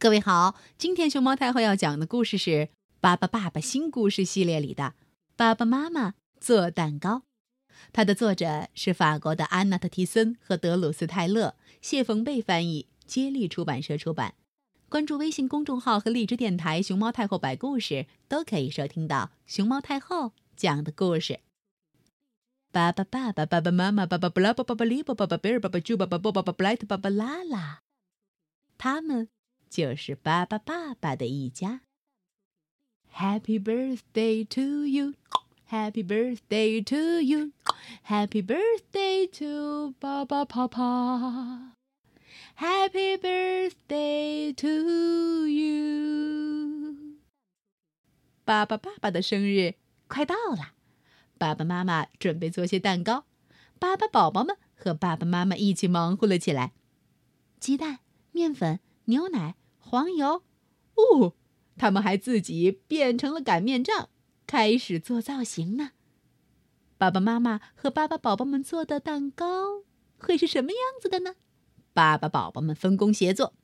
各位好，今天熊猫太后要讲的故事是《巴巴爸爸新故事系列》里的《爸爸妈妈做蛋糕》，它的作者是法国的安娜特·提森和德鲁斯·泰勒，谢冯贝翻译，接力出版社出版。关注微信公众号和荔枝电台“熊猫太后摆故事”，都可以收听到熊猫太后讲的故事。爸爸、爸爸、爸爸妈妈、爸爸布拉、爸爸巴里、爸爸贝尔、爸爸猪、爸爸波、爸爸布莱特、爸爸拉拉，他们。就是巴巴爸爸的一家。Happy birthday to you, Happy birthday to you, Happy birthday to 爸爸爸爸，Happy birthday to you。爸爸爸爸的生日快到了，爸爸妈妈准备做些蛋糕，爸爸宝宝们和爸爸妈妈一起忙活了起来，鸡蛋、面粉。牛奶、黄油，哦，他们还自己变成了擀面杖，开始做造型呢。爸爸妈妈和爸爸宝宝们做的蛋糕会是什么样子的呢？爸爸宝宝们分工协作，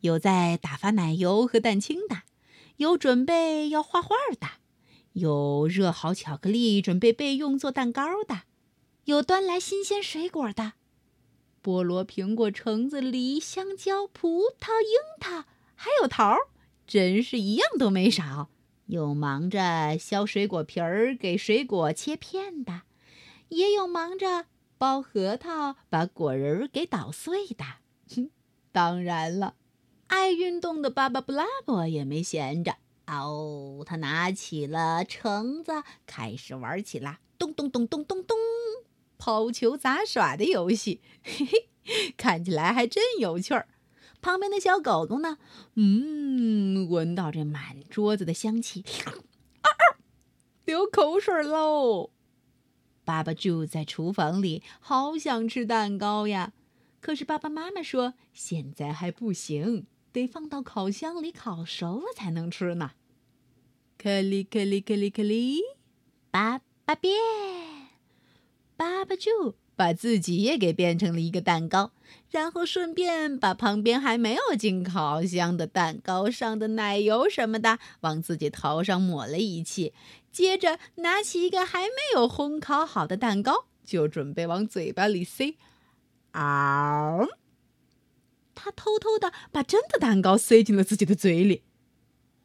有在打发奶油和蛋清的，有准备要画画的，有热好巧克力准备备用做蛋糕的，有端来新鲜水果的。菠萝、苹果、橙子、梨、香蕉、葡萄、樱桃，还有桃，真是一样都没少。有忙着削水果皮儿给水果切片的，也有忙着剥核桃把果仁儿给捣碎的。哼，当然了，爱运动的巴巴布拉伯也没闲着。哦，他拿起了橙子，开始玩起了咚咚咚咚咚咚。抛球杂耍的游戏，嘿嘿，看起来还真有趣儿。旁边的小狗狗呢？嗯，闻到这满桌子的香气，啊啊，流口水喽。爸爸住在厨房里，好想吃蛋糕呀。可是爸爸妈妈说现在还不行，得放到烤箱里烤熟了才能吃呢。克里克里克里克里，爸爸变。爸爸就把自己也给变成了一个蛋糕，然后顺便把旁边还没有进烤箱的蛋糕上的奶油什么的往自己头上抹了一气，接着拿起一个还没有烘烤好的蛋糕，就准备往嘴巴里塞。啊！他偷偷的把真的蛋糕塞进了自己的嘴里。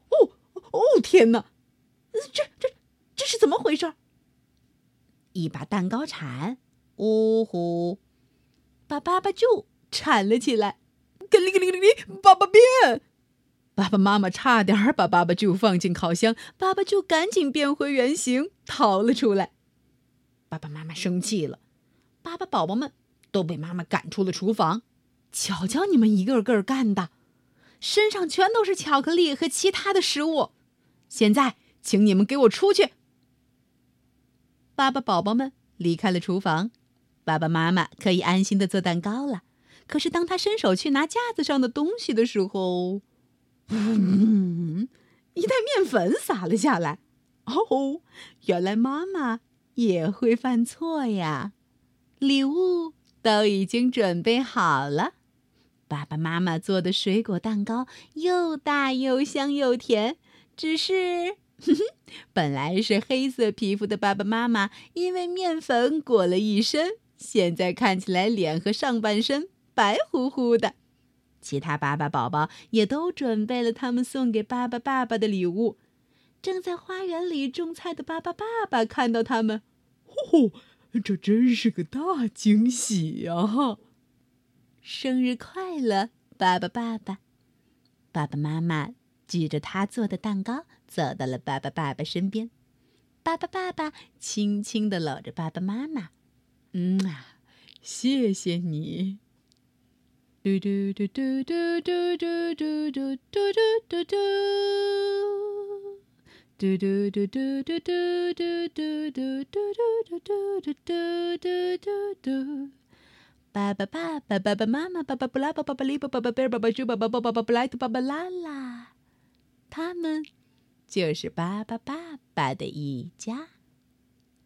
哦哦，天哪！这这这是怎么回事？一把蛋糕铲，呜呼，把爸爸就铲了起来。咯哩咯哩咯哩，爸爸变！爸爸妈妈差点把爸爸就放进烤箱，爸爸就赶紧变回原形，逃了出来。爸爸妈妈生气了，爸爸宝宝们都被妈妈赶出了厨房。瞧瞧你们一个个干的，身上全都是巧克力和其他的食物。现在，请你们给我出去！爸爸宝宝们离开了厨房，爸爸妈妈可以安心的做蛋糕了。可是当他伸手去拿架子上的东西的时候，嗯，一袋面粉洒了下来。哦，原来妈妈也会犯错呀！礼物都已经准备好了，爸爸妈妈做的水果蛋糕又大又香又甜，只是。哼哼，本来是黑色皮肤的爸爸妈妈，因为面粉裹了一身，现在看起来脸和上半身白乎乎的。其他爸爸宝宝也都准备了他们送给爸爸爸爸的礼物。正在花园里种菜的爸爸爸爸看到他们，呼，这真是个大惊喜呀！生日快乐，爸爸爸爸！爸爸妈妈。举着他做的蛋糕，走到了爸爸爸爸身边。爸爸爸爸轻轻地搂着爸爸妈妈，嗯啊，谢谢你。嘟嘟嘟嘟嘟嘟嘟嘟嘟嘟嘟嘟，嘟嘟嘟嘟嘟嘟嘟嘟嘟嘟嘟嘟嘟嘟嘟嘟嘟嘟嘟。爸爸爸爸爸爸妈妈爸爸布拉爸爸巴里爸爸巴贝尔爸爸猪爸爸爸爸爸布莱特爸爸拉拉。他们就是巴巴爸爸的一家。